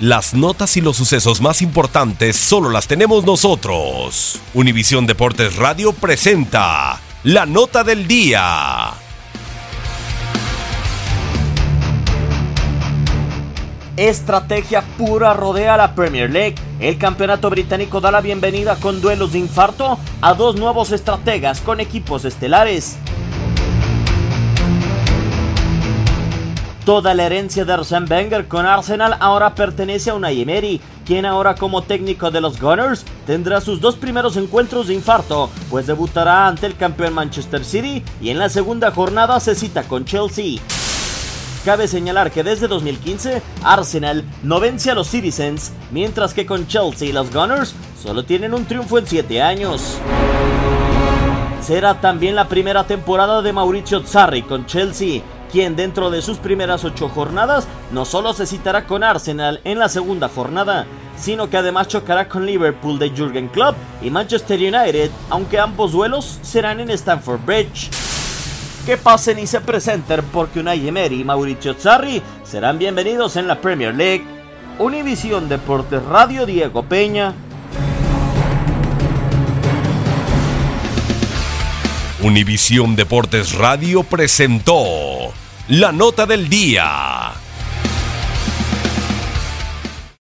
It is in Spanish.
Las notas y los sucesos más importantes solo las tenemos nosotros. Univisión Deportes Radio presenta la nota del día. Estrategia pura rodea la Premier League. El campeonato británico da la bienvenida con duelos de infarto a dos nuevos estrategas con equipos estelares. Toda la herencia de Arsene Wenger con Arsenal ahora pertenece a Unai Emery, quien ahora como técnico de los Gunners tendrá sus dos primeros encuentros de infarto, pues debutará ante el campeón Manchester City y en la segunda jornada se cita con Chelsea. Cabe señalar que desde 2015 Arsenal no vence a los Citizens, mientras que con Chelsea y los Gunners solo tienen un triunfo en 7 años. Será también la primera temporada de Mauricio Sarri con Chelsea, quien dentro de sus primeras ocho jornadas no solo se citará con Arsenal en la segunda jornada, sino que además chocará con Liverpool de Jurgen Klopp y Manchester United, aunque ambos duelos serán en Stamford Bridge. Que pasen y se presenten porque Unai Emery y Mauricio Sarri serán bienvenidos en la Premier League. Univisión Deportes Radio Diego Peña. Univisión Deportes Radio presentó la nota del día.